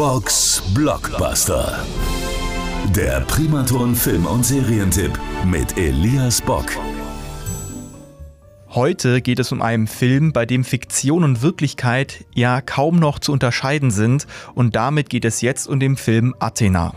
Spocks Blockbuster. Der Primaton Film- und Serientipp mit Elias Bock. Heute geht es um einen Film, bei dem Fiktion und Wirklichkeit ja kaum noch zu unterscheiden sind und damit geht es jetzt um den Film Athena.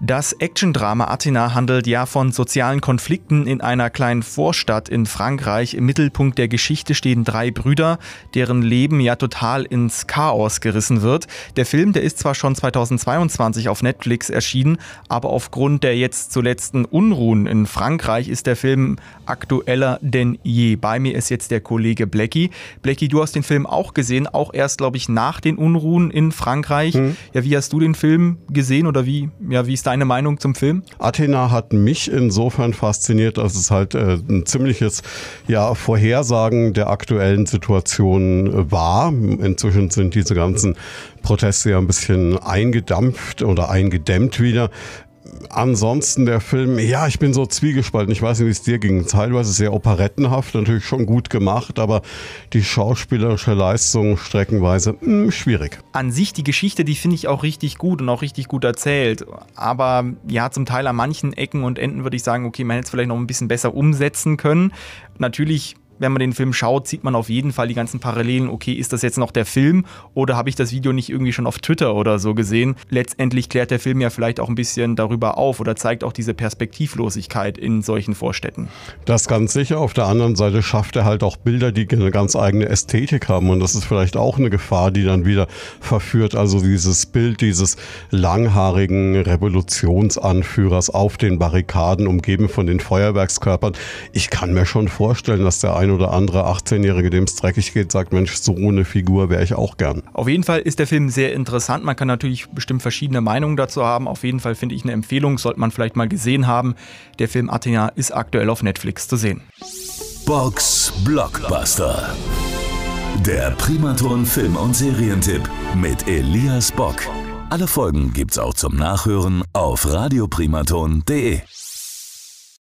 Das Actiondrama Athena handelt ja von sozialen Konflikten in einer kleinen Vorstadt in Frankreich. Im Mittelpunkt der Geschichte stehen drei Brüder, deren Leben ja total ins Chaos gerissen wird. Der Film, der ist zwar schon 2022 auf Netflix erschienen, aber aufgrund der jetzt zuletzten Unruhen in Frankreich ist der Film aktueller denn je. Bei mir ist jetzt der Kollege Blackie. Blackie, du hast den Film auch gesehen, auch erst, glaube ich, nach den Unruhen in Frankreich. Mhm. Ja, wie hast du den Film gesehen oder wie, ja, wie ist dein deine Meinung zum Film? Athena hat mich insofern fasziniert, dass es halt äh, ein ziemliches ja, Vorhersagen der aktuellen Situation äh, war. Inzwischen sind diese ganzen Proteste ja ein bisschen eingedampft oder eingedämmt wieder ansonsten der Film, ja, ich bin so zwiegespalten. Ich weiß nicht, wie es dir ging. Teilweise sehr operettenhaft, natürlich schon gut gemacht, aber die schauspielerische Leistung streckenweise mh, hm, schwierig. An sich die Geschichte, die finde ich auch richtig gut und auch richtig gut erzählt. Aber ja, zum Teil an manchen Ecken und Enden würde ich sagen, okay, man hätte es vielleicht noch ein bisschen besser umsetzen können. Natürlich wenn man den Film schaut, sieht man auf jeden Fall die ganzen Parallelen. Okay, ist das jetzt noch der Film oder habe ich das Video nicht irgendwie schon auf Twitter oder so gesehen? Letztendlich klärt der Film ja vielleicht auch ein bisschen darüber auf oder zeigt auch diese Perspektivlosigkeit in solchen Vorstädten. Das ganz sicher. Auf der anderen Seite schafft er halt auch Bilder, die eine ganz eigene Ästhetik haben und das ist vielleicht auch eine Gefahr, die dann wieder verführt. Also dieses Bild dieses langhaarigen Revolutionsanführers auf den Barrikaden, umgeben von den Feuerwerkskörpern. Ich kann mir schon vorstellen, dass der ein ein oder andere 18-Jährige, dem es dreckig geht, sagt, Mensch, so eine Figur wäre ich auch gern. Auf jeden Fall ist der Film sehr interessant. Man kann natürlich bestimmt verschiedene Meinungen dazu haben. Auf jeden Fall finde ich eine Empfehlung, sollte man vielleicht mal gesehen haben. Der Film Athena ist aktuell auf Netflix zu sehen. Box Blockbuster. Der Primaton Film- und Serientipp mit Elias Bock. Alle Folgen gibt's auch zum Nachhören auf radioprimaton.de.